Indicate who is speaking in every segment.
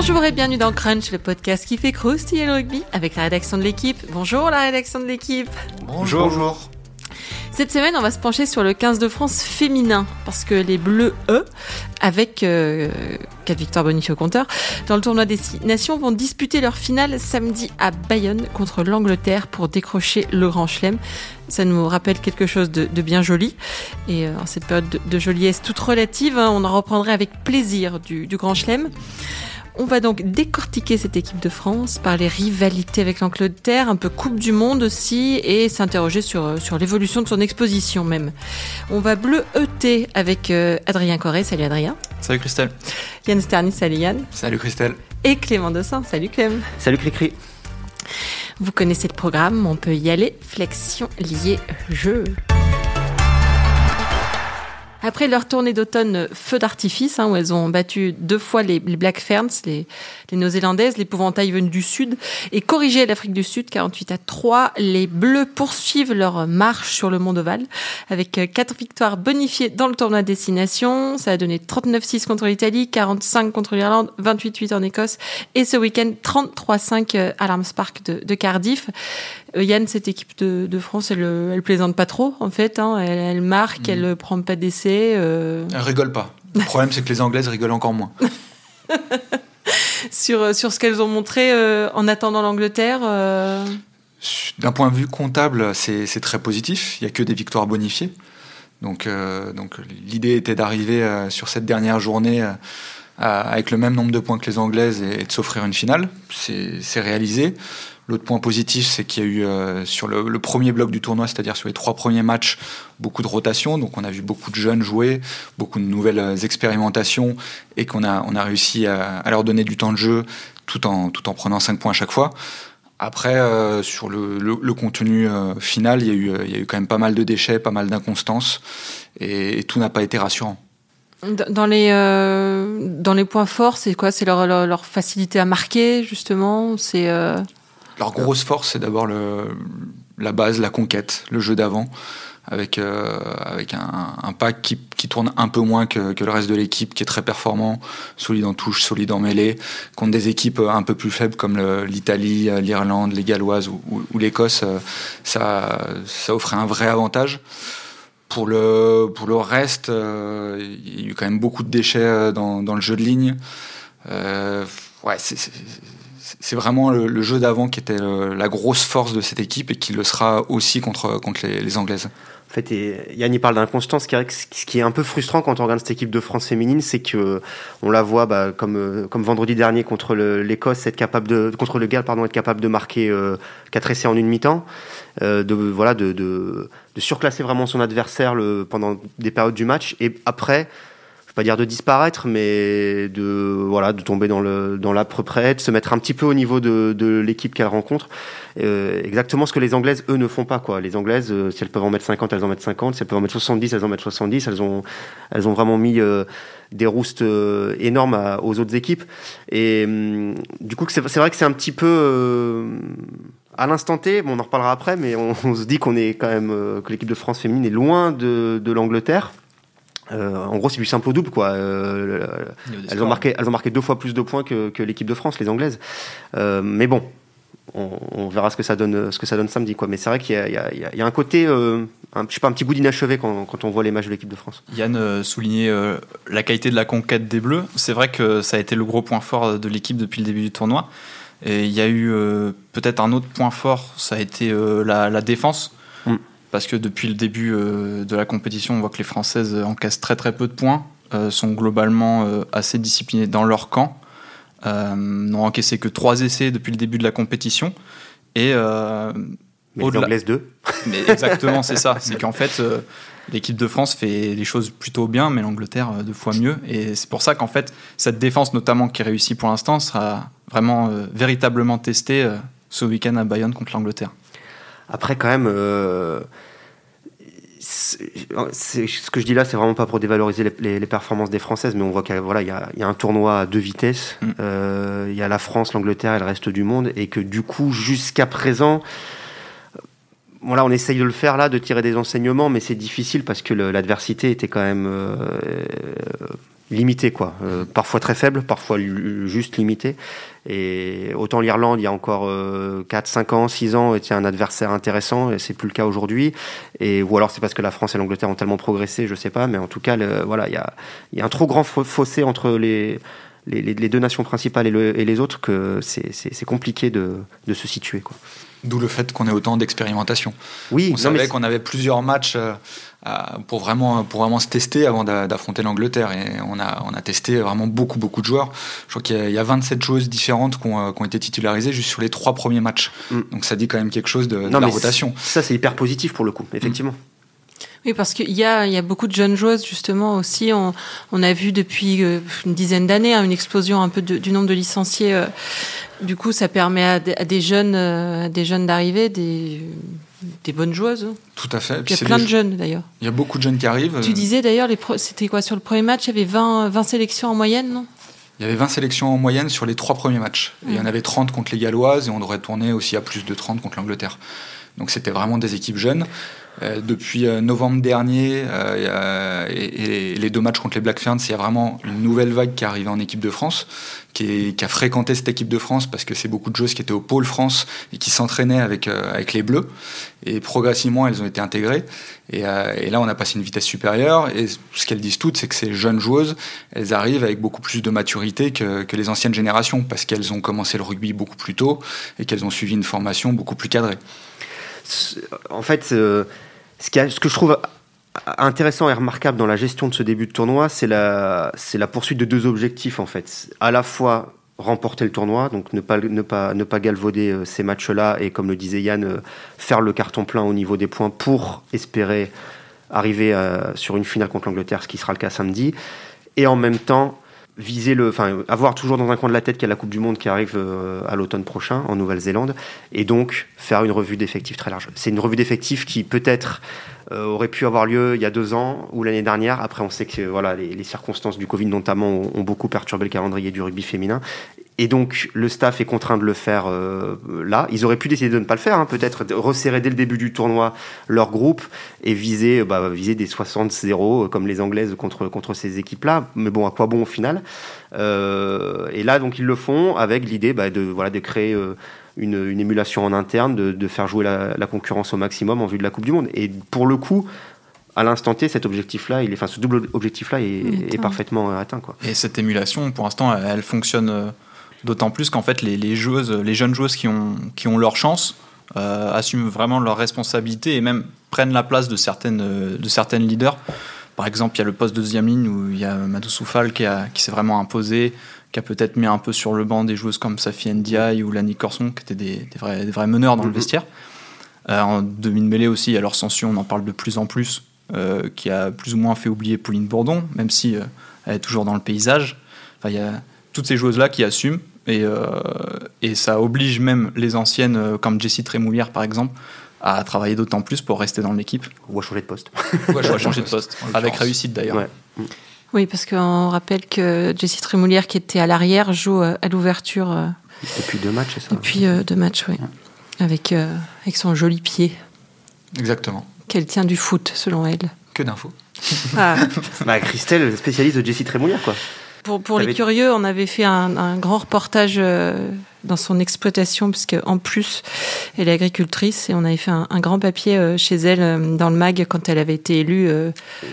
Speaker 1: Bonjour et bienvenue dans Crunch, le podcast qui fait croustiller le rugby avec la rédaction de l'équipe. Bonjour la rédaction de l'équipe.
Speaker 2: Bonjour. Bonjour.
Speaker 1: Cette semaine, on va se pencher sur le 15 de France féminin parce que les Bleus, eux, avec euh, 4 victoires bonifiées au compteur, dans le tournoi des nations, vont disputer leur finale samedi à Bayonne contre l'Angleterre pour décrocher le Grand Chelem. Ça nous rappelle quelque chose de, de bien joli. Et euh, en cette période de, de joliesse toute relative, hein, on en reprendrait avec plaisir du, du Grand Chelem. On va donc décortiquer cette équipe de France par les rivalités avec l'Angleterre, un peu Coupe du Monde aussi, et s'interroger sur, sur l'évolution de son exposition même. On va bleu ET avec euh, Adrien Corré. Salut Adrien.
Speaker 2: Salut Christelle.
Speaker 1: Yann Sternis, salut Yann.
Speaker 2: Salut Christelle.
Speaker 1: Et Clément Dossin. Salut Clem.
Speaker 3: Salut Cricri.
Speaker 1: Vous connaissez le programme, on peut y aller. Flexion liée jeu. Après leur tournée d'automne feu d'artifice, hein, où elles ont battu deux fois les, les Black Ferns, les, les Néo-Zélandaises, l'épouvantail venu du Sud, et corrigé l'Afrique du Sud, 48 à 3, les Bleus poursuivent leur marche sur le monde ovale, avec quatre victoires bonifiées dans le tournoi destination. Ça a donné 39-6 contre l'Italie, 45 contre l'Irlande, 28-8 en Écosse, et ce week-end 33-5 à l'Arms Park de, de Cardiff. Euh, Yann, cette équipe de, de France, elle, elle, plaisante pas trop, en fait. Hein. Elle, elle, marque, mmh. elle prend pas d'essai. Euh...
Speaker 2: Elle rigole pas. Le problème, c'est que les Anglaises rigolent encore moins.
Speaker 1: sur, sur ce qu'elles ont montré euh, en attendant l'Angleterre euh...
Speaker 2: D'un point de vue comptable, c'est très positif. Il n'y a que des victoires bonifiées. Donc, euh, donc l'idée était d'arriver euh, sur cette dernière journée avec le même nombre de points que les Anglaises et, et de s'offrir une finale. C'est réalisé. L'autre point positif, c'est qu'il y a eu euh, sur le, premier bloc du tournoi, c'est-à-dire sur les trois premiers matchs, beaucoup de rotation. Donc on a vu beaucoup de jeunes jouer, beaucoup de nouvelles expérimentations et qu'on a, on a réussi à, leur donner du temps de jeu tout en, tout en prenant 5 points à chaque fois. Après, euh, sur le, le, contenu euh, final, il y, a eu, il y a eu quand même pas mal de déchets, pas mal d'inconstances et, tout n'a pas été rassurant.
Speaker 1: Dans les, euh, dans les points forts, c'est quoi? C'est leur, leur, facilité à marquer, justement? C'est euh...
Speaker 2: Leur grosse force, c'est d'abord la base, la conquête, le jeu d'avant, avec, euh, avec un, un, pack qui, qui, tourne un peu moins que, que le reste de l'équipe, qui est très performant, solide en touche, solide en mêlée, contre des équipes un peu plus faibles comme l'Italie, l'Irlande, les Galloises ou, ou, ou l'Écosse, ça, ça offrait un vrai avantage. Pour le, pour le reste, euh, il y a eu quand même beaucoup de déchets dans, dans le jeu de ligne. Euh, ouais, c'est vraiment le, jeu d'avant qui était le, la grosse force de cette équipe et qui le sera aussi contre, contre les, Anglaises.
Speaker 3: En fait, Yann y parle d'inconstance. Ce qui est un peu frustrant quand on regarde cette équipe de France féminine, c'est que on la voit bah, comme comme vendredi dernier contre l'Écosse, être capable de contre le Galles, être capable de marquer euh, quatre essais en une mi-temps, euh, de voilà, de, surclasser vraiment son adversaire pendant des périodes du match, et après pas dire de disparaître, mais de voilà de tomber dans le dans près, de se mettre un petit peu au niveau de, de l'équipe qu'elle rencontre. Euh, exactement ce que les Anglaises eux ne font pas quoi. Les Anglaises, euh, si elles peuvent en mettre 50, elles en mettent 50. Si elles peuvent en mettre 70, elles en mettent 70. Elles ont elles ont vraiment mis euh, des roustes euh, énormes à, aux autres équipes. Et hum, du coup, c'est vrai que c'est un petit peu euh, à l'instant T, bon, on en reparlera après, mais on, on se dit qu'on est quand même euh, que l'équipe de France féminine est loin de, de l'Angleterre. Euh, en gros, c'est du simple au double, quoi. Euh, elles, ont marqué, elles ont marqué deux fois plus de points que, que l'équipe de France, les Anglaises. Euh, mais bon, on, on, verra ce que ça donne, ce que ça donne samedi, quoi. Mais c'est vrai qu'il y, y, y a, un côté, un, je sais pas, un petit bout d'inachevé quand, quand, on voit les matchs de l'équipe de France.
Speaker 4: Yann soulignait la qualité de la conquête des Bleus. C'est vrai que ça a été le gros point fort de l'équipe depuis le début du tournoi. Et il y a eu peut-être un autre point fort, ça a été la, la défense parce que depuis le début euh, de la compétition, on voit que les Françaises encaissent très très peu de points, euh, sont globalement euh, assez disciplinées dans leur camp, n'ont encaissé que trois essais depuis le début de la compétition. Et,
Speaker 3: mais les Anglaises deux.
Speaker 4: Mais exactement, c'est ça. C'est qu'en fait, l'équipe de France fait les choses plutôt bien, mais l'Angleterre deux fois mieux. Et c'est pour ça qu'en fait, cette défense, notamment qui réussit pour l'instant, sera vraiment véritablement testée ce week-end à Bayonne contre l'Angleterre.
Speaker 3: Après, quand même, euh, ce que je dis là, c'est vraiment pas pour dévaloriser les, les, les, performances des Françaises, mais on voit qu'il voilà, y, a, y a un tournoi à deux vitesses. Il mm. euh, y a la France, l'Angleterre et le reste du monde, et que du coup, jusqu'à présent, voilà, on essaye de le faire là, de tirer des enseignements, mais c'est difficile parce que l'adversité était quand même euh, limité, quoi. Euh, parfois très faible, parfois juste limité. Et autant l'Irlande, il y a encore 4, 5 ans, 6 ans, était un adversaire intéressant, et c'est plus le cas aujourd'hui. Et ou alors c'est parce que la France et l'Angleterre ont tellement progressé, je sais pas, mais en tout cas, voilà, il y a, y a, un trop grand fossé entre les, les, les deux nations principales et, le, et les autres que c'est compliqué de, de, se situer, quoi.
Speaker 2: D'où le fait qu'on ait autant d'expérimentation.
Speaker 3: Oui,
Speaker 2: on savait qu'on avait plusieurs matchs. Euh, pour vraiment, pour vraiment se tester avant d'affronter l'Angleterre. Et on a, on a testé vraiment beaucoup, beaucoup de joueurs. Je crois qu'il y, a 27 joueuses différentes qui ont, été titularisées juste sur les trois premiers matchs. Mm. Donc ça dit quand même quelque chose de, la rotation.
Speaker 3: Ça, c'est hyper positif pour le coup, effectivement.
Speaker 1: Oui, parce qu'il y a, il y a beaucoup de jeunes joueuses, justement, aussi. On, on a vu depuis euh, une dizaine d'années hein, une explosion un peu du nombre de licenciés. Euh. Du coup, ça permet à, des jeunes, euh, des jeunes d'arriver, des, des bonnes joueuses.
Speaker 2: Tout à fait.
Speaker 1: il y a plein de jeunes d'ailleurs.
Speaker 2: Il y a beaucoup de jeunes qui arrivent.
Speaker 1: Tu disais d'ailleurs, c'était quoi sur le premier match Il y avait 20, 20 sélections en moyenne, non?
Speaker 2: Il y avait 20 sélections en moyenne sur les trois premiers matchs. Il y en avait 30 contre les Galloises et on devrait tourner aussi à plus de 30 contre l'Angleterre. Donc c'était vraiment des équipes jeunes. Euh, depuis euh, novembre dernier euh, et, les deux matchs contre les Black Ferns, il y a vraiment une nouvelle vague qui est arrivée en équipe de France, qui, a fréquenté cette équipe de France parce que c'est beaucoup de joueuses qui étaient au pôle France et qui s'entraînaient avec, avec les Bleus. Et progressivement, elles ont été intégrées. Et, là, on a passé une vitesse supérieure. Et ce qu'elles disent toutes, c'est que ces jeunes joueuses, elles arrivent avec beaucoup plus de maturité que, que les anciennes générations parce qu'elles ont commencé le rugby beaucoup plus tôt et qu'elles ont suivi une formation beaucoup plus cadrée.
Speaker 3: En fait, ce, que je trouve intéressant et remarquable dans la gestion de ce début de tournoi, c'est la, poursuite de deux objectifs en fait. À la fois remporter le tournoi, donc ne pas, ne pas, ne pas galvauder euh, ces matchs-là et comme le disait Yann, euh, faire le carton plein au niveau des points pour espérer arriver euh, sur une finale contre l'Angleterre, ce qui sera le cas samedi. Et en même temps, viser le, enfin, avoir toujours dans un coin de la tête qu'il y a la Coupe du Monde qui arrive euh, à l'automne prochain en Nouvelle-Zélande, et donc faire une revue d'effectifs très large. C'est une revue d'effectifs qui peut-être euh, aurait pu avoir lieu il y a deux ans ou l'année dernière. Après, on sait que voilà, les, circonstances du Covid notamment ont, beaucoup perturbé le calendrier du rugby féminin, et donc, le staff est contraint de le faire euh, là. Ils auraient pu décider de ne pas le faire, hein, peut-être resserrer dès le début du tournoi leur groupe et viser, bah, viser des 60-0 euh, comme les Anglaises contre, contre ces équipes-là. Mais bon, à quoi bon au final? Euh, Et là, donc, ils le font avec l'idée bah, de, voilà, de créer une, une, émulation en interne, de, de faire jouer la, la, concurrence au maximum en vue de la Coupe du Monde. Et pour le coup, à l'instant T, cet objectif-là, il est, enfin, ce double objectif-là est, est, parfaitement atteint. Quoi.
Speaker 4: Et cette émulation, pour l'instant, elle fonctionne D'autant plus qu'en fait, les, joueuses, les jeunes joueuses qui ont, qui ont leur chance euh, assument vraiment leurs responsabilités et même prennent la place de certaines, de certaines leaders. Par exemple, il y a le poste de deuxième ligne où il y a Madou Soufal qui, qui s'est vraiment imposé, qui a peut-être mis un peu sur le banc des joueuses comme Safi Ndiaye ou Lani Corson, qui étaient des, vrais, des vrais, meneurs dans le mhm. vestiaire. Euh, en demi-mêlée aussi, à leur Sansion, on en parle de plus en plus, euh, qui a plus ou moins fait oublier Pauline Bourdon, même si elle est toujours dans le paysage. Enfin, il y a toutes ces joueuses-là qui assument. Et, euh, et, ça oblige même les anciennes, euh, comme Jessie Trémoulière par exemple, à travailler d'autant plus pour rester dans l'équipe.
Speaker 3: Ou à changer de poste.
Speaker 4: Ou à changer de poste, avec réussite d'ailleurs.
Speaker 1: Oui, parce qu'on rappelle que Jessie Trémoulière, qui était à l'arrière, joue euh, à l'ouverture.
Speaker 3: Depuis deux matchs, c'est ça
Speaker 1: Depuis deux matchs, oui. Avec, avec son joli pied.
Speaker 2: Exactement.
Speaker 1: Qu'elle tient du foot, selon elle.
Speaker 2: Que d'infos.
Speaker 3: Ah. bah, Christelle, spécialiste de Jessie Trémoulière, quoi.
Speaker 1: Pour, les curieux, on avait fait un, grand reportage euh, dans son exploitation, puisqu'en plus, elle est agricultrice, et on avait fait un, grand papier euh, chez elle euh, dans le MAG quand elle avait été élue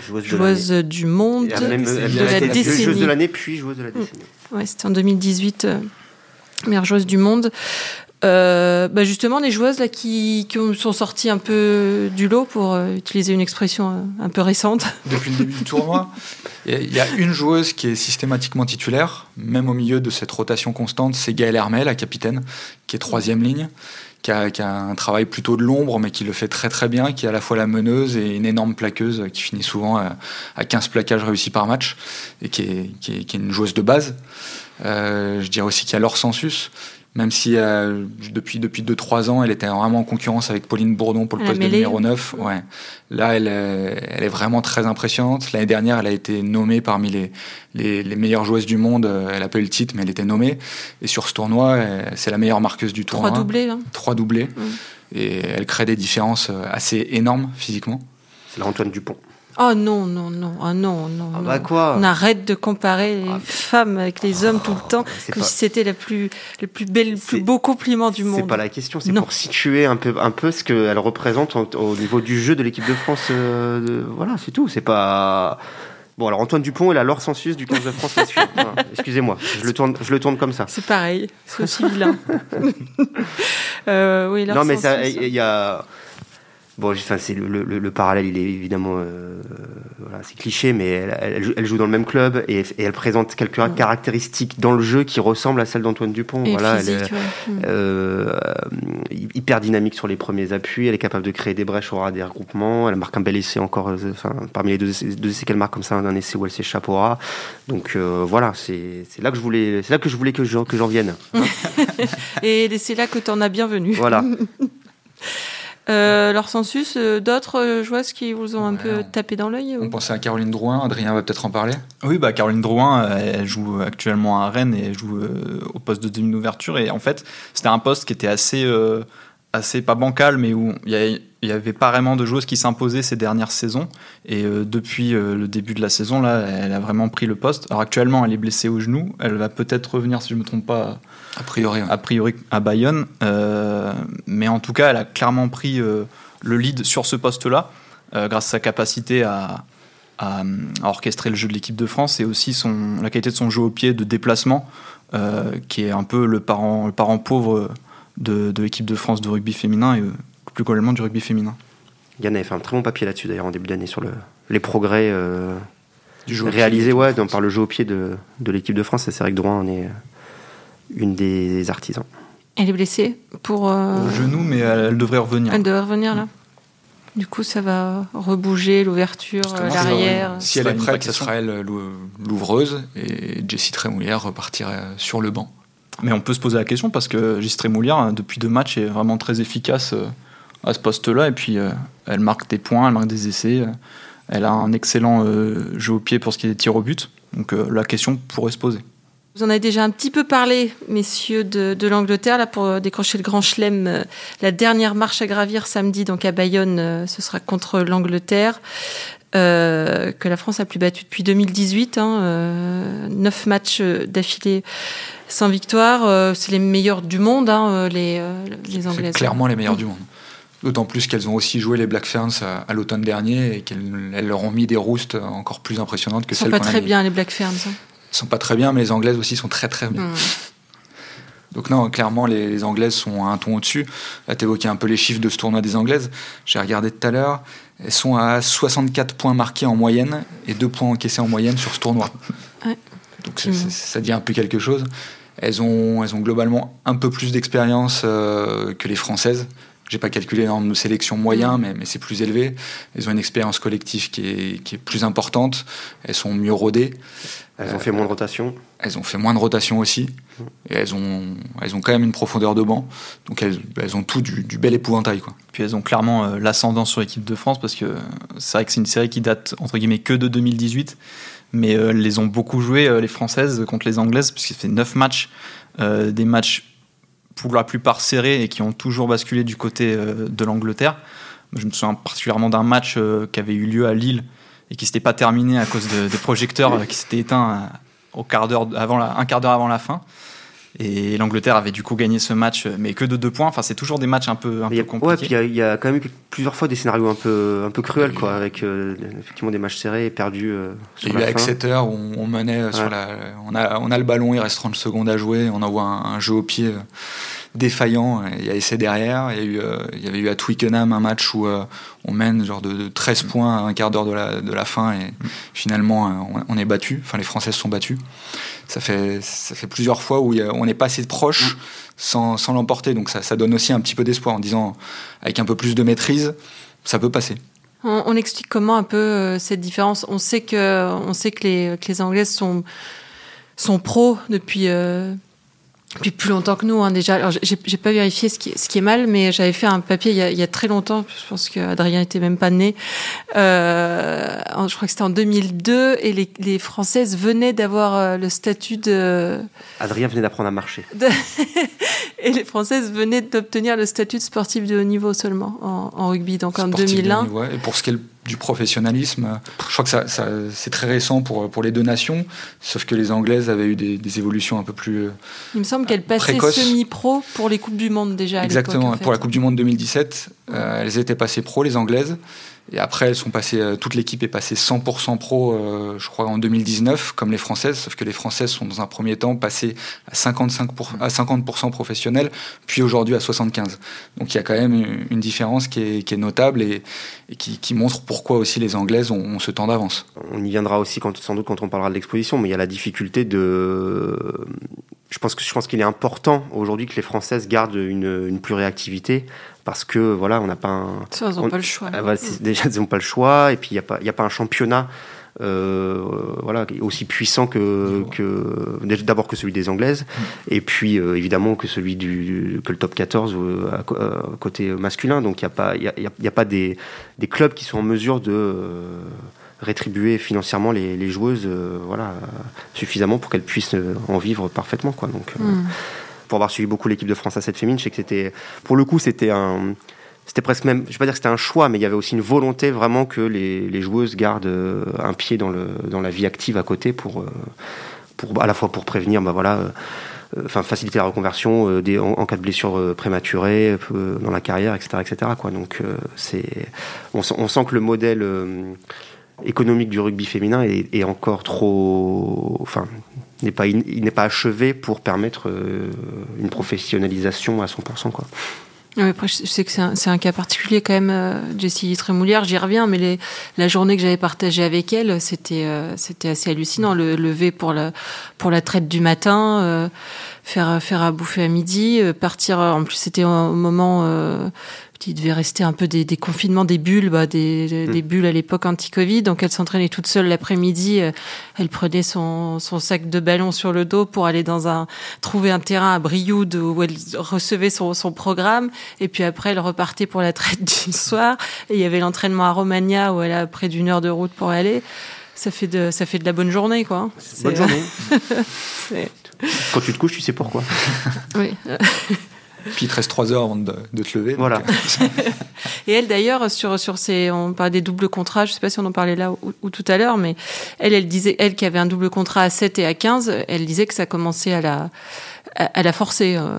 Speaker 1: joueuse, du monde, de la décennie.
Speaker 3: Joueuse de l'année, puis joueuse de la décennie.
Speaker 1: Ouais, c'était en 2018, meilleure joueuse du monde. Euh, bah justement, des joueuses là, qui, sont sorties un peu du lot, pour euh, utiliser une expression euh, un peu récente.
Speaker 2: Depuis le début du tournoi, il y a une joueuse qui est systématiquement titulaire, même au milieu de cette rotation constante, c'est Gaëlle Hermel, la capitaine, qui est troisième ligne, qui a, un travail plutôt de l'ombre, mais qui le fait très très bien, qui est à la fois la meneuse et une énorme plaqueuse, qui finit souvent à, 15 plaquages réussis par match, et qui est une joueuse de base. je dirais aussi qu'il y a Laure Sensus, même si euh, depuis depuis 2-3 ans, elle était vraiment en concurrence avec Pauline Bourdon pour le poste de numéro 9. Ouais. Là, elle, elle est vraiment très impressionnante. L'année dernière, elle a été nommée parmi les, les, les, meilleures joueuses du monde. Elle n'a pas eu le titre, mais elle était nommée. Et sur ce tournoi, c'est la meilleure marqueuse du tournoi.
Speaker 1: Trois doublés. Hein.
Speaker 2: Trois doublés. Et elle crée des différences assez énormes physiquement.
Speaker 3: C'est la Antoine Dupont.
Speaker 1: Oh non, non, non, oh non, non.
Speaker 3: Ah
Speaker 1: non.
Speaker 3: bah quoi
Speaker 1: On arrête de comparer les
Speaker 3: Ah.
Speaker 1: femmes avec les hommes tout le temps,
Speaker 3: c'est
Speaker 1: comme
Speaker 3: pas-
Speaker 1: si c'était plus, le plus le plus
Speaker 3: C'est-
Speaker 1: beau compliment du monde.
Speaker 3: C'est pas la question, c'est pour situer un peu, un peu ce qu'elle représente au, au niveau du jeu de l'équipe de France. euh, de- voilà, c'est tout. C'est pas. Bon, alors Antoine Dupont est la Laure Sensus du 15 de France. Voilà, Excusez-moi, je le tourne, je le tourne comme ça.
Speaker 1: C'est pareil, c'est aussi vilain. euh, oui, leur
Speaker 3: non, mais
Speaker 1: sensus.
Speaker 3: il y a. Bon, enfin, c'est le, le- le parallèle, il est évidemment, euh, voilà, c'est cliché, mais elle, elle joue- elle joue dans le même club et, et elle présente quelques caractéristiques dans le jeu qui ressemblent à celles d'Antoine Dupont.
Speaker 1: Et
Speaker 3: voilà, elle
Speaker 1: physique,
Speaker 3: est-
Speaker 1: ouais. Mm.
Speaker 3: euh, hyper dynamique sur les premiers appuis, elle est capable de créer des brèches au ras des regroupements, elle marque un bel essai encore, euh, enfin, parmi les deux essais, deux essais qu'elle marque comme ça, un essai où elle s'échappe au ras. Donc euh, voilà, c'est là que je voulais, c'est là que je voulais que j'en que vienne.
Speaker 1: Et c'est là que t'en as bienvenue.
Speaker 3: Voilà.
Speaker 1: Euh, leur sensus, euh, d'autres joueuses qui vous ont un
Speaker 2: Ouais,
Speaker 1: peu
Speaker 2: on-
Speaker 1: tapé dans l'œil ou-
Speaker 2: On pensait à Caroline Drouin, Adrien va peut-être en parler.
Speaker 4: Oui, bah Caroline Drouin, euh, elle joue actuellement à Rennes et elle joue euh, au poste de demi d'ouverture. Et en fait, c'était un poste qui était assez, euh, assez pas bancal, mais où il y, a- il y avait pas vraiment de joueuses qui s'imposaient ces dernières saisons. Et euh, depuis euh, le début de la saison, là, elle a vraiment pris le poste. Alors actuellement, elle est blessée au genou. Elle va peut-être revenir, si je me trompe pas,
Speaker 2: A priori, ouais.
Speaker 4: a priori à Bayonne. Euh, mais en tout cas, elle a clairement pris le lead sur ce poste-là, grâce à sa capacité à, à, à orchestrer le jeu de l'équipe de France et aussi son, la qualité de son jeu au pied de déplacement, qui est un peu le parent, le parent pauvre de, de l'équipe de France de rugby féminin et plus globalement du rugby féminin.
Speaker 3: Yann avait fait un très bon papier là-dessus d'ailleurs en début d'année sur le, les progrès euh,
Speaker 2: Du
Speaker 3: réalisés ouais, dans- par le jeu au pied de, de l'équipe de France. Et c'est vrai que Drouin en est euh, une des artisans.
Speaker 1: Elle est blessée pour. euh,
Speaker 4: Au genou, mais elle, elle devrait revenir.
Speaker 1: Elle devrait revenir là. Du coup, ça va rebouger l'ouverture, euh, l'arrière.
Speaker 2: Si elle est prête, ce sera elle l'ou- l'ouvreuse et Jessie Trémoulière repartirait sur le banc.
Speaker 4: Mais on peut se poser la question parce que Gistré Mouliard, depuis deux matchs, est vraiment très efficace euh, à ce poste-là. Et puis, euh, elle marque des points, elle marque des essais. euh, Elle a un excellent euh, jeu au pied pour ce qui est des tirs au but. Donc, la question pourrait se poser.
Speaker 1: Vous en avez déjà un petit peu parlé, messieurs de, de l'Angleterre, là pour décrocher le grand chelem. La dernière marche à gravir samedi, donc à Bayonne, ce sera contre l'Angleterre, euh, que la France a plus battu depuis 2018. Hein, euh, neuf matchs d'affilée sans victoire. euh, C'est les meilleurs du monde, hein, les, les Anglaises.
Speaker 2: clairement les meilleures du monde. D'autant plus qu'elles ont aussi joué les Black Ferns à, à l'automne dernier et qu'elles elles leur ont mis des roustes encore plus impressionnantes que
Speaker 1: sont
Speaker 2: celles
Speaker 1: pas
Speaker 2: qu'on a
Speaker 1: très
Speaker 2: mis.
Speaker 1: bien, les Black Ferns. hein.
Speaker 2: Elles sont pas très bien, mais les Anglaises aussi sont très très bien.
Speaker 1: Hum.
Speaker 2: Donc non, clairement, les, les Anglaises sont un ton au-dessus. Là, tu évoquais un peu les chiffres de ce tournoi des Anglaises. J'ai regardé tout à l'heure. Elles sont à 64 points marqués en moyenne et 2 points encaissés en moyenne sur ce tournoi.
Speaker 1: Ouais.
Speaker 2: Donc ça dit un peu quelque chose. Elles ont, elles ont globalement un peu plus d'expérience euh, que les Françaises. J'ai pas calculé le nombre de sélections moyen, mais, mais c'est plus élevé. Elles ont une expérience collective qui est, qui est plus importante. Elles sont mieux rodées.
Speaker 3: Elles ont fait moins de rotation.
Speaker 2: Elles ont fait moins de rotation aussi. Et elles ont, elles ont quand même une profondeur de banc. Donc elles, elles ont tout du, du bel épouvantail. Quoi.
Speaker 4: Puis, elles ont clairement euh, l'ascendant sur l'équipe de France parce que euh, c'est vrai que c'est une série qui date, entre guillemets, que de 2018. Mais euh, elles les ont beaucoup jouées, euh, les Françaises, contre les Anglaises, puisqu'il fait neuf matchs. euh, des matchs pour la plupart serrés et qui ont toujours basculé du côté euh, de l'Angleterre. Je me souviens particulièrement d'un match euh, qui avait eu lieu à Lille et qui s'était pas terminé à cause de- des projecteurs euh, qui s'étaient éteints au quart d'heure avant un quart d'heure avant la fin. Et l'Angleterre avait du coup gagné ce match, mais que de deux points. Enfin, c'est toujours des matchs un peu, un
Speaker 3: a-
Speaker 4: peu
Speaker 3: ouais,
Speaker 4: compliqués.
Speaker 3: puis il y, a- il y a quand même eu plusieurs fois des scénarios un peu, un peu cruels, quoi, avec euh, effectivement des matchs serrés et perdus euh,
Speaker 2: Il y a eu
Speaker 3: la fin.
Speaker 2: Exeter où on, on menait sur la. On a, on a le ballon, il reste 30 secondes à jouer. On envoie un, un jeu au pied euh, défaillant. et Il y a essai derrière. Il y, a eu, euh, il y avait eu à Twickenham un match où euh, on mène genre de, de 13 points à un quart d'heure de la, de la fin et finalement euh, on, on est battu. Enfin, les Françaises sont battues. Ça fait, ça fait plusieurs fois où a- on est passé proche sans, sans l'emporter. Donc ça, ça donne aussi un petit peu d'espoir en disant avec un peu plus de maîtrise, ça peut passer.
Speaker 1: On, on explique comment un peu euh, cette différence? On sait que, on sait que les, que les Anglaises sont, sont pros depuis, euh, depuis plus longtemps que nous. hein, déjà, Alors, j'ai pas vérifié ce qui, ce qui est mal, mais j'avais fait un papier il y, a, il y a très longtemps. Je pense qu'Adrien était même pas né. Euh, en- je crois que c'était en 2002 et les, les Françaises venaient d'avoir euh, le statut de,
Speaker 3: Adrien venait d'apprendre à marcher.
Speaker 1: de- et les Françaises venaient d'obtenir le statut de sportif de haut niveau seulement en, en rugby. Donc en
Speaker 2: Sportif de
Speaker 1: 2001.
Speaker 2: niveau, ouais. Et pour ce le du professionnalisme. Je crois que ça, ça c'est très récent pour, pour les deux nations, sauf que les Anglaises avaient eu des, des évolutions un peu plus.
Speaker 1: Il me semble qu'elles passaient semi-pro pour les Coupes du Monde déjà.
Speaker 2: Exactement,
Speaker 1: en fait.
Speaker 2: pour la Coupe du Monde 2017, euh, elles étaient passées pro, les Anglaises. Et après, elles sont passées, euh, toute l'équipe est passée 100% pro, euh, je crois, en 2019, comme les Françaises, sauf que les Françaises sont dans un premier temps passées à 55 à 50% professionnelles, puis aujourd'hui à 75. Donc il y a quand même une différence qui est, notable et, qui, montre pourquoi aussi les Anglaises ont, ce temps d'avance.
Speaker 3: On y viendra aussi quand, sans doute quand on parlera de l'exposition, mais il y a la difficulté de je pense que je qu'il est important aujourd'hui que les Françaises gardent une, une pluriactivité parce que voilà, on n'a pas un.
Speaker 1: Ça, elles n'ont pas le choix.
Speaker 3: Ah, voilà, déjà, elles n'ont pas le choix, et puis il n'y a pas, il a pas un championnat. Euh, voilà, aussi puissant que, que d'abord que celui des Anglaises, mmh. et puis euh, évidemment que celui du que le top 14 euh, à, à côté masculin. Donc il n'y a pas, il y a, y a, pas des, des clubs qui sont en mesure de euh, rétribuer financièrement les, les joueuses euh, voilà, suffisamment pour qu'elles puissent euh, en vivre parfaitement. Quoi. Donc, euh,
Speaker 1: Hmm.
Speaker 3: Pour avoir suivi beaucoup l'équipe de France à cette féminine, je sais que c'était, pour le coup, c'était un, c'était presque même, je vais pas dire que c'était un choix, mais il y avait aussi une volonté vraiment que les, joueuses gardent un pied dans, le, dans la vie active à côté pour, pour à la fois pour prévenir, bah voilà, enfin faciliter la reconversion euh, en, cas de blessure euh, prématurée euh, dans la carrière, etc., etc. Donc c'est, on, on, sent que le modèle économique du rugby féminin est, est encore trop, enfin, n'est pas, il n'est pas achevé pour permettre euh, une professionnalisation à 100%. Quoi.
Speaker 1: Après, je sais que c'est un, cas particulier quand même, euh, Jessie Trémoulière, j'y reviens, mais la journée que j'avais partagée avec elle, c'était euh, c'était assez hallucinant. Le lever pour la, pour la traite du matin, euh, faire, faire à bouffer à midi, partir. En plus, c'était au moment euh, il devait rester un peu des, des confinements, des bulles, bah, des, mmh. des bulles à l'époque anti-Covid. Donc elle s'entraînait toute seule l'après-midi. Elle prenait son, son sac de ballon sur le dos pour aller dans un trouver un terrain à Brioude où elle recevait son, son programme. Et puis après, elle repartait pour la traite du soir. Et il y avait l'entraînement à Romagna où elle a près d'une heure de route pour aller. Ça fait de, ça fait de la bonne journée, quoi.
Speaker 3: Bonne journée. Quand tu te couches, tu sais pourquoi.
Speaker 1: oui.
Speaker 2: Puis il te reste 3 heures avant de, de te lever.
Speaker 3: Voilà.
Speaker 2: Donc,
Speaker 1: et elle d'ailleurs sur sur ces on parlait des doubles contrats, je sais pas si on en parlait là ou, ou tout à l'heure mais elle elle disait elle qui avait un double contrat à 7 et à 15, elle disait que ça commençait à la à, à la forcer euh,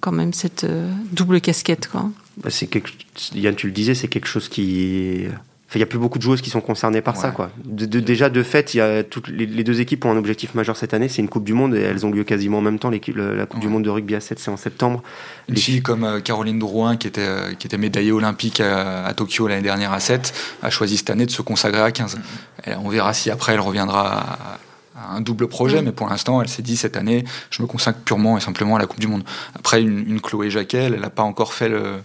Speaker 1: quand même cette euh, double casquette quoi.
Speaker 3: Bah c'est quelque Yann tu le disais, c'est quelque chose qui il n'y a plus beaucoup de joueuses qui sont concernées par ouais. ça. Quoi. De, de, déjà, de fait, il y a toutes les, les, deux équipes ont un objectif majeur cette année, c'est une Coupe du Monde, et elles ont lieu quasiment en même temps. La Coupe ouais. du Monde de rugby à 7, c'est en septembre.
Speaker 2: Une les fille comme euh, Caroline Drouin, qui était, euh, qui était médaillée olympique à, à Tokyo l'année dernière à 7, a choisi cette année de se consacrer à 15. Et on verra si après elle reviendra à, un double projet, mmh. mais pour l'instant, elle s'est dit cette année, je me consacre purement et simplement à la Coupe du Monde. Après, une, une Chloé Jacquet, elle n'a pas encore fait le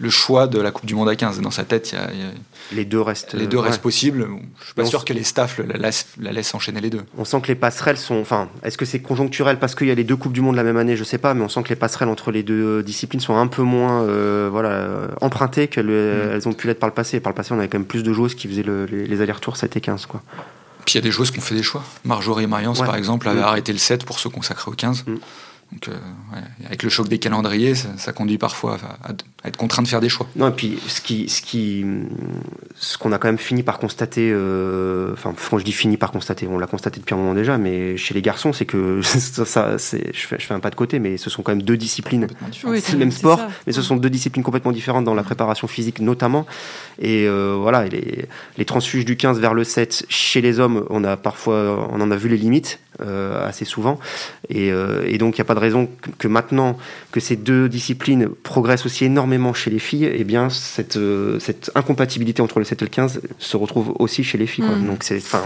Speaker 2: le choix de la Coupe du Monde à 15. Dans sa tête, il y a, il y a
Speaker 3: les deux restent,
Speaker 2: les deux ouais. restent possibles. Je suis pas sûr que les staffs la laissent, la laissent enchaîner les deux.
Speaker 3: On sent que les passerelles sont. Enfin, est-ce que c'est conjoncturel parce qu'il y a les deux Coupes du Monde la même année? Je sais pas, mais on sent que les passerelles entre les deux disciplines sont un peu moins euh, voilà, empruntées qu'elles mmh. elles ont pu l'être par le passé. Par le passé, on avait quand même plus de joueuses qui faisaient le, les, les allers-retours 7 et 15. Quoi.
Speaker 2: Puis il y a des joueuses qui ont fait des choix. Marjorie Mariance, ouais. par exemple, avait mmh. arrêté le 7 pour se consacrer au 15. Mmh. Donc, euh, ouais, avec le choc des calendriers, ça, ça conduit parfois à, à, être contraint de faire des choix.
Speaker 3: Non, et puis ce qui, ce qui, ce qu'on a quand même fini par constater, euh, enfin, quand je dis fini par constater, on l'a constaté depuis un moment déjà, mais chez les garçons, c'est que ça, ça c'est, je fais, je fais un pas de côté, mais ce sont quand même deux disciplines.
Speaker 1: Oui,
Speaker 3: c'est le même sport, mais ce sont deux disciplines complètement différentes dans la préparation physique notamment. Et euh, voilà, et les, les transfuges du 15 vers le 7 chez les hommes, on a parfois, on en a vu les limites euh, assez souvent, et, euh, et donc il n'y a pas de raison que, que, maintenant que ces deux disciplines progressent aussi énormément chez les filles, et eh bien cette, euh, cette incompatibilité entre le 7 et le 15 se retrouve aussi chez les filles. Quoi.
Speaker 1: Mm.
Speaker 3: Donc c'est, enfin,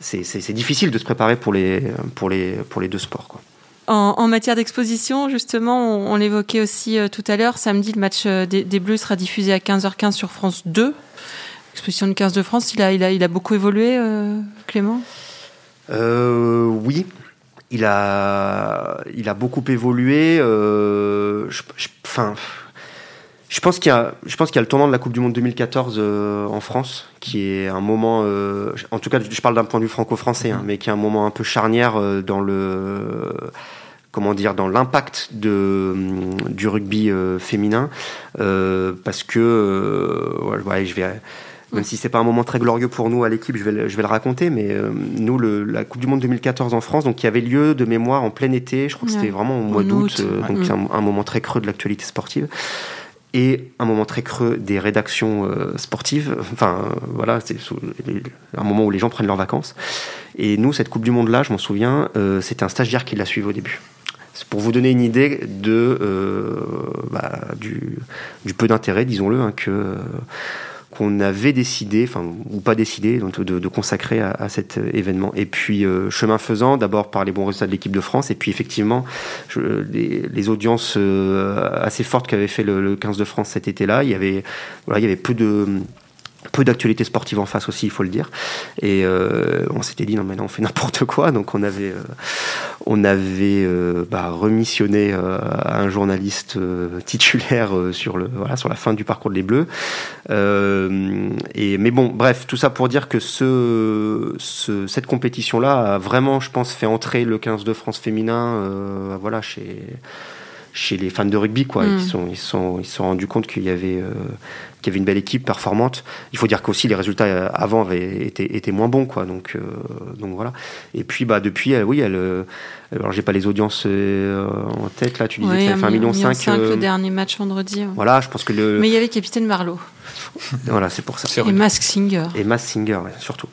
Speaker 3: c'est, c'est, c'est difficile de se préparer pour les, pour les, pour les deux sports. Quoi.
Speaker 1: En, en, matière d'exposition, justement, on, on l'évoquait aussi euh, tout à l'heure, samedi, le match euh, des, des, Bleus sera diffusé à 15h15 sur France 2. Exposition de 15 de France, il a, il a, il a beaucoup évolué, euh, Clément?
Speaker 3: Euh, Oui, il a, il a beaucoup évolué. Euh, je, je, enfin, je pense qu'il y a, je pense qu'il y a le tournant de la Coupe du Monde 2014 euh, en France, qui est un moment, euh, en tout cas, je parle d'un point de vue franco-français, hein, mais qui est un moment un peu charnière euh, dans le, comment dire, dans l'impact de du rugby féminin, parce que, ouais, je vais même si c'est pas un moment très glorieux pour nous à l'équipe, je vais, le, je vais le raconter, mais euh, nous, le, la Coupe du Monde 2014 en France, donc qui avait lieu de mémoire en plein été, je crois que c'était vraiment au mois d'août, euh, donc un, moment très creux de l'actualité sportive et un moment très creux des rédactions euh, sportives. Enfin, euh, voilà, c'est un moment où les gens prennent leurs vacances. Et nous, cette Coupe du Monde-là, je m'en souviens, euh, c'était un stagiaire qui l'a suivi au début. C'est pour vous donner une idée euh, bah, du, du, peu d'intérêt, disons-le, hein, que qu'on avait décidé, ou pas décidé, donc de, consacrer à, cet événement. Et puis euh, chemin faisant, d'abord par les bons résultats de l'équipe de France, et puis effectivement les, audiences euh, assez fortes qu'avait fait le, le, 15 de France cet été-là, il y avait peu de peu d'actualité sportive en face aussi, il faut le dire. Et euh, on s'était dit non mais non, on fait n'importe quoi. Donc on avait, euh, on avait euh, bah, remissionné un journaliste titulaire sur le, voilà, sur la fin du parcours des Bleus. et mais bon, bref, tout ça pour dire que ce, ce cette compétition là a vraiment, je pense, fait entrer le 15 de France féminin, voilà, chez chez les fans de rugby quoi mm. ils sont ils sont ils se sont rendus compte qu'il y avait qu'il y avait une belle équipe performante il faut dire qu'aussi les résultats euh, avant avaient été étaient moins bons quoi donc euh, donc voilà et puis bah depuis elle, oui elle euh, alors j'ai pas les audiences euh, en tête là tu disais
Speaker 1: oui,
Speaker 3: que ça fait un million cinq
Speaker 1: le dernier match vendredi ouais.
Speaker 3: voilà je pense que le
Speaker 1: mais il y avait capitaine Marlowe
Speaker 3: voilà, c'est pour ça.
Speaker 1: Et Mask Singer.
Speaker 3: Et Mask Singer, ouais, surtout.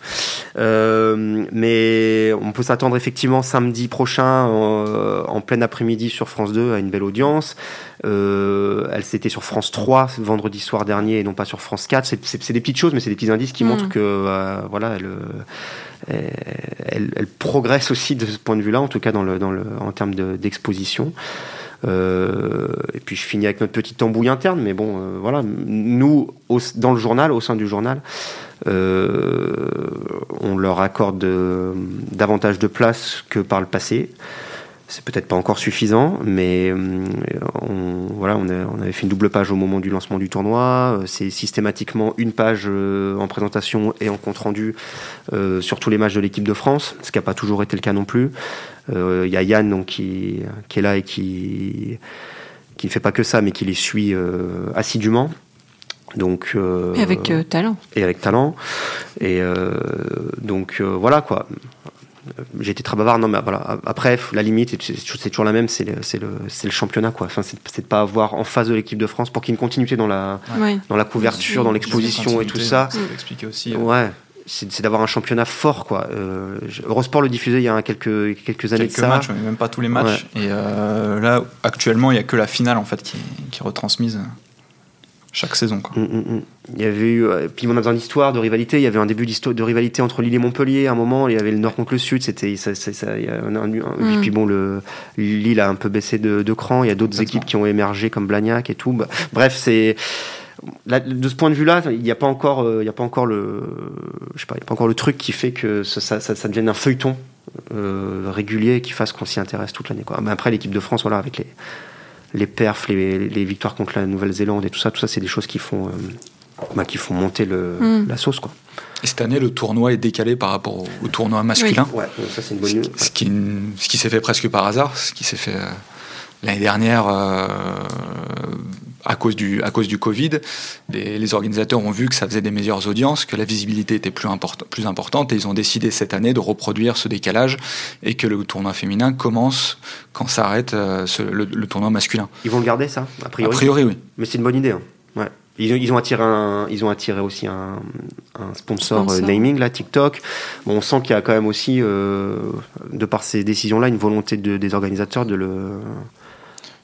Speaker 3: Euh, mais on peut s'attendre effectivement samedi prochain, en, en plein après-midi sur France 2, à une belle audience. Euh, elle s'était sur France 3 vendredi soir dernier et non pas sur France 4. C'est des petites choses, mais c'est des petits indices qui mmh. montrent que euh, voilà, elle, elle, elle, progresse aussi de ce point de vue-là, en tout cas dans le, dans le, en termes d'exposition. De, euh, et puis je finis avec notre petite tambouille interne, mais bon, euh, voilà, nous, au, dans le journal, au sein du journal, euh, on leur accorde de, davantage de place que par le passé. C'est peut-être pas encore suffisant, mais on, voilà, on, a, on, avait fait une double page au moment du lancement du tournoi. C'est systématiquement une page en présentation et en compte rendu euh, sur tous les matchs de l'équipe de France, ce qui n'a pas toujours été le cas non plus. Il euh, y a Yann donc, qui, qui, est là et qui, qui ne fait pas que ça, mais qui les suit euh, assidûment. Donc,
Speaker 1: euh, et avec euh, talent.
Speaker 3: Et avec talent. Et euh, donc voilà quoi. J'ai été très bavard, non mais voilà. Après, la limite, c'est toujours la même, c'est le, le, le, championnat quoi. Enfin, c'est de pas avoir en face de l'équipe de France pour qu'il y ait une continuité dans la,
Speaker 1: ouais.
Speaker 3: dans la couverture, dans l'exposition et tout ça.
Speaker 4: expliquer aussi.
Speaker 3: Ouais c'est d'avoir un championnat fort quoi. Euh, Eurosport le diffusait il y a quelques quelques années
Speaker 4: quelques
Speaker 3: de ça.
Speaker 4: matchs, mais même pas tous les matchs. Ouais. Et euh, là, actuellement, il y a que la finale en fait qui, qui est retransmise chaque saison. Quoi.
Speaker 3: Mm, mm, il y avait eu, euh, puis on a besoin d'histoire, de rivalité. Il y avait un début de rivalité entre Lille et Montpellier. À un moment, il y avait le Nord contre le Sud. C'était, ça, ça, ça, il y a un, un, mm. Puis bon, le Lille a un peu baissé de, de cran. Il y a d'autres équipes qui ont émergé comme Blagnac et tout. Bref, c'est Là, de ce point de vue-là, il n'y a pas encore, euh, il a pas encore le, je sais pas, il a pas encore le truc qui fait que ça, ça, ça, ça devienne un feuilleton euh, régulier qui fasse qu'on s'y intéresse toute l'année. Quoi. Mais après, l'équipe de France, voilà, avec les, les perfs, les, les victoires contre la Nouvelle-Zélande et tout ça, tout ça, c'est des choses qui font, euh, bah, qui font monter le, mm. la sauce, quoi.
Speaker 2: Et cette année, le tournoi est décalé par rapport au, au tournoi masculin.
Speaker 3: Oui. Ouais, ça c'est une bonne news.
Speaker 2: Ce, ce qui, ce qui s'est fait presque par hasard, ce qui s'est fait euh, l'année dernière euh, à cause du à cause du Covid, les, les, organisateurs ont vu que ça faisait des meilleures audiences, que la visibilité était plus, import plus importante, et ils ont décidé cette année de reproduire ce décalage et que le tournoi féminin commence quand s'arrête euh, le, le, tournoi masculin.
Speaker 3: Ils vont le garder ça, a priori.
Speaker 2: A priori, oui.
Speaker 3: Mais c'est une bonne idée. Hein. Ouais. Ils ont, ils ont, attiré un, ils ont attiré aussi un, un sponsor, sponsor. Euh, naming là, TikTok. Bon, on sent qu'il y a quand même aussi, euh, de par ces décisions-là, une volonté de, des organisateurs de le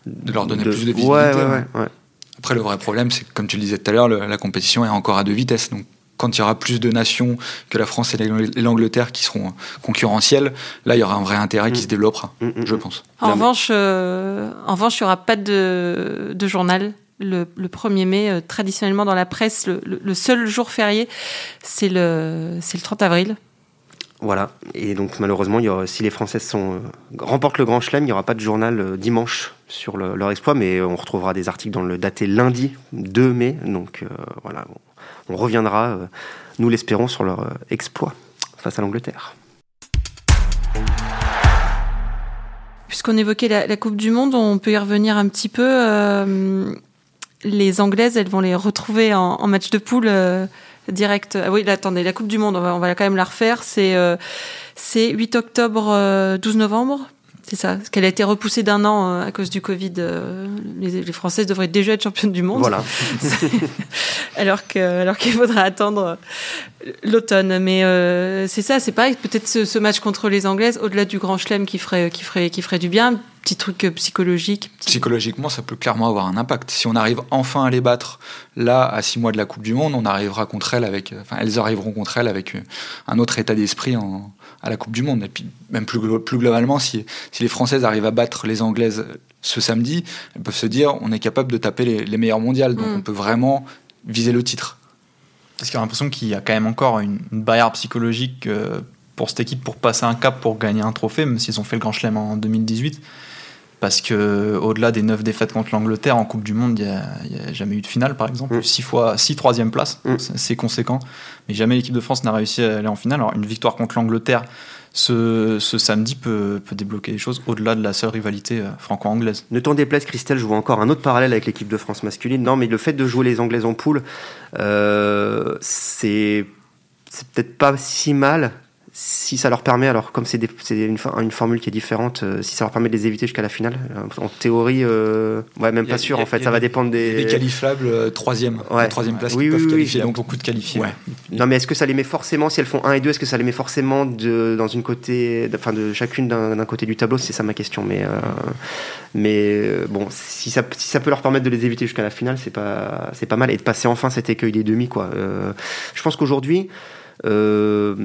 Speaker 2: de leur donner de... plus de visibilité.
Speaker 3: Ouais, ouais, ouais, ouais.
Speaker 2: Après, le vrai problème, c'est que, comme tu le disais tout à l'heure, la compétition est encore à deux vitesses. Donc, quand il y aura plus de nations que la France et l'Angleterre qui seront concurrentielles, là, il y aura un vrai intérêt mmh. qui se développera, mmh, mmh. je pense.
Speaker 1: En, revanche, euh, en revanche, il n'y aura pas de, de journal le, le, 1er mai, euh, traditionnellement dans la presse, le, le, le seul jour férié, c'est le, le 30 avril.
Speaker 3: Voilà, et donc malheureusement, il y aura, si les Françaises sont, euh, remportent le Grand Chelem, il n'y aura pas de journal euh, dimanche sur le, leur exploit, mais on retrouvera des articles dans le daté lundi 2 mai, donc euh, voilà, on, reviendra, euh, nous l'espérons, sur leur euh, exploit face à l'Angleterre.
Speaker 1: Puisqu'on évoquait la, Coupe du Monde, on peut y revenir un petit peu. Les Anglaises, elles vont les retrouver en, match de poule direct. Ah oui, là, attendez, la Coupe du Monde, on va, quand même la refaire. C'est euh, c'est 8 octobre, euh, 12 novembre. C'est ça, parce qu'elle a été repoussée d'un an euh, à cause du Covid. euh, les, les Françaises devraient déjà être championnes du monde.
Speaker 3: Voilà.
Speaker 1: alors que alors qu'il faudra attendre euh, l'automne. Mais euh, c'est ça, c'est pareil. Peut-être ce, ce match contre les Anglaises, au-delà du Grand Chelem qui ferait qui ferait qui ferait du bien, petit truc psychologique. petit-
Speaker 2: Psychologiquement, ça peut clairement avoir un impact. Si on arrive enfin à les battre, là, à six mois de la Coupe du Monde, on arrivera contre elles avec, enfin, elles arriveront contre elles avec un autre état d'esprit en- à la Coupe du Monde. Et puis, même plus, plus globalement, si, si les Françaises arrivent à battre les Anglaises ce samedi, elles peuvent se dire, on est capable de taper les, les meilleures mondiales. Donc,
Speaker 1: Mm.
Speaker 2: on peut vraiment viser le titre.
Speaker 4: Parce qu'il y a l'impression qu'il y a quand même encore une, une barrière psychologique euh, pour cette équipe pour passer un cap pour gagner un trophée, même s'ils ont fait le Grand Chelem en 2018. Parce que au-delà des 9 défaites contre l'Angleterre en Coupe du Monde, il n'y a, jamais eu de finale, par exemple.
Speaker 3: Mm.
Speaker 4: 6 fois 6 troisième place,
Speaker 3: Mm.
Speaker 4: c'est conséquent. Mais jamais l'équipe de France n'a réussi à aller en finale. Alors une victoire contre l'Angleterre ce, ce samedi peut, peut débloquer des choses au-delà de la seule rivalité euh, franco-anglaise.
Speaker 3: Ne t'en déplaise, Christelle, je vois encore un autre parallèle avec l'équipe de France masculine. Non, mais le fait de jouer les Anglaises en poule, euh, c'est c'est peut-être pas si mal si ça leur permet, alors comme c'est des- une, for- une formule qui est différente, euh, si ça leur permet de les éviter jusqu'à la finale. euh, En théorie, euh, ouais, même
Speaker 2: a-
Speaker 3: pas sûr
Speaker 2: a-
Speaker 3: en fait, ça va
Speaker 2: des-
Speaker 3: dépendre des.
Speaker 2: Les qualifiables troisième,
Speaker 3: Ouais.
Speaker 2: troisième place
Speaker 3: Oui,
Speaker 2: qui
Speaker 3: oui,
Speaker 2: peuvent
Speaker 3: oui,
Speaker 2: qualifier.
Speaker 4: Il y a
Speaker 2: Donc,
Speaker 4: beaucoup de qualifiés.
Speaker 2: ouais.
Speaker 3: Non, mais est-ce que ça les met forcément, si elles font 1 et 2, est-ce que ça les met forcément de, dans une côté, enfin de chacune d'un côté du tableau? C'est ça ma question. Mais, euh, mais bon, si ça, si ça peut leur permettre de les éviter jusqu'à la finale, c'est pas, pas mal. Et de passer enfin cet écueil des demi, quoi. Je pense qu'aujourd'hui, euh,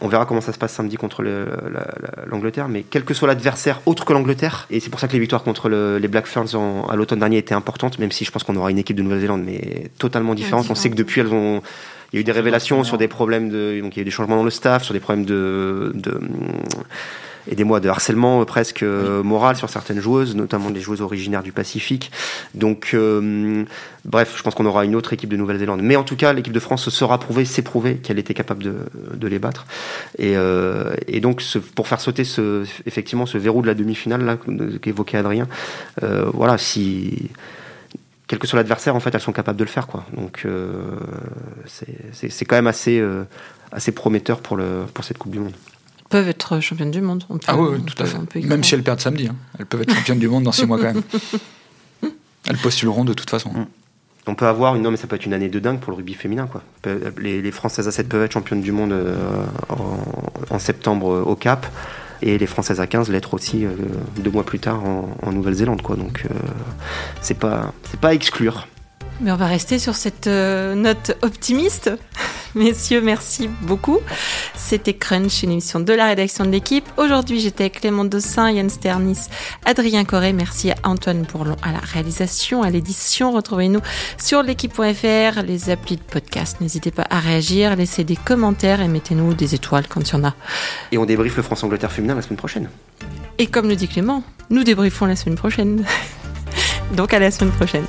Speaker 3: on verra comment ça se passe samedi contre le- la- la- l'Angleterre, mais quel que soit l'adversaire autre que l'Angleterre, et c'est pour ça que les victoires contre le- les Black Ferns en- à l'automne dernier étaient importantes, même si je pense qu'on aura une équipe de Nouvelle-Zélande, mais totalement différente. On sait que depuis, elles ont. Il y a eu des révélations sur des problèmes de. Donc il y a eu des changements dans le staff, sur des problèmes de. de aidez-moi, de harcèlement euh, presque euh, moral sur certaines joueuses, notamment des joueuses originaires du Pacifique. Donc, euh, bref, je pense qu'on aura une autre équipe de Nouvelle-Zélande. Mais en tout cas, l'équipe de France se sera prouvée, s'est prouvé qu'elle était capable de, de les battre. Et, et donc, ce- pour faire sauter ce, effectivement ce verrou de la demi-finale là, qu'évoquait Adrien, voilà, si quel que soit l'adversaire, en fait, elles sont capables de le faire, quoi. Donc, euh, c'est- quand même assez, euh, assez prometteur pour, le, pour cette Coupe du Monde.
Speaker 1: Peuvent être championnes du monde. On peut-
Speaker 2: Ah oui, oui,
Speaker 1: on
Speaker 2: tout à fait. Même si elles perdent samedi. hein. Elles peuvent être championnes du monde dans six mois quand même. Elles postuleront de toute façon.
Speaker 3: On peut avoir une, non mais ça peut être une année de dingue pour le rugby féminin quoi. Les, les Françaises à 7 peuvent être championnes du monde euh, en, en septembre euh, au Cap et les Françaises à 15 l'être aussi euh, deux mois plus tard en, en Nouvelle-Zélande quoi. Donc euh, c'est pas c'est pas à exclure.
Speaker 1: Mais on va rester sur cette euh, note optimiste. Messieurs, merci beaucoup. C'était Crunch, une émission de la rédaction de l'équipe. Aujourd'hui, j'étais avec Clément Dossin, Yann Sternis, Adrien Corré. Merci à Antoine Bourlon à la réalisation, à l'édition. Retrouvez-nous sur l'équipe.fr, les applis de podcast. N'hésitez pas à réagir, laissez des commentaires et mettez-nous des étoiles quand il y en a.
Speaker 3: Et on débriefe le France-Angleterre féminin la semaine prochaine.
Speaker 1: Et comme le dit Clément, nous débriefons la semaine prochaine. Donc à la semaine prochaine.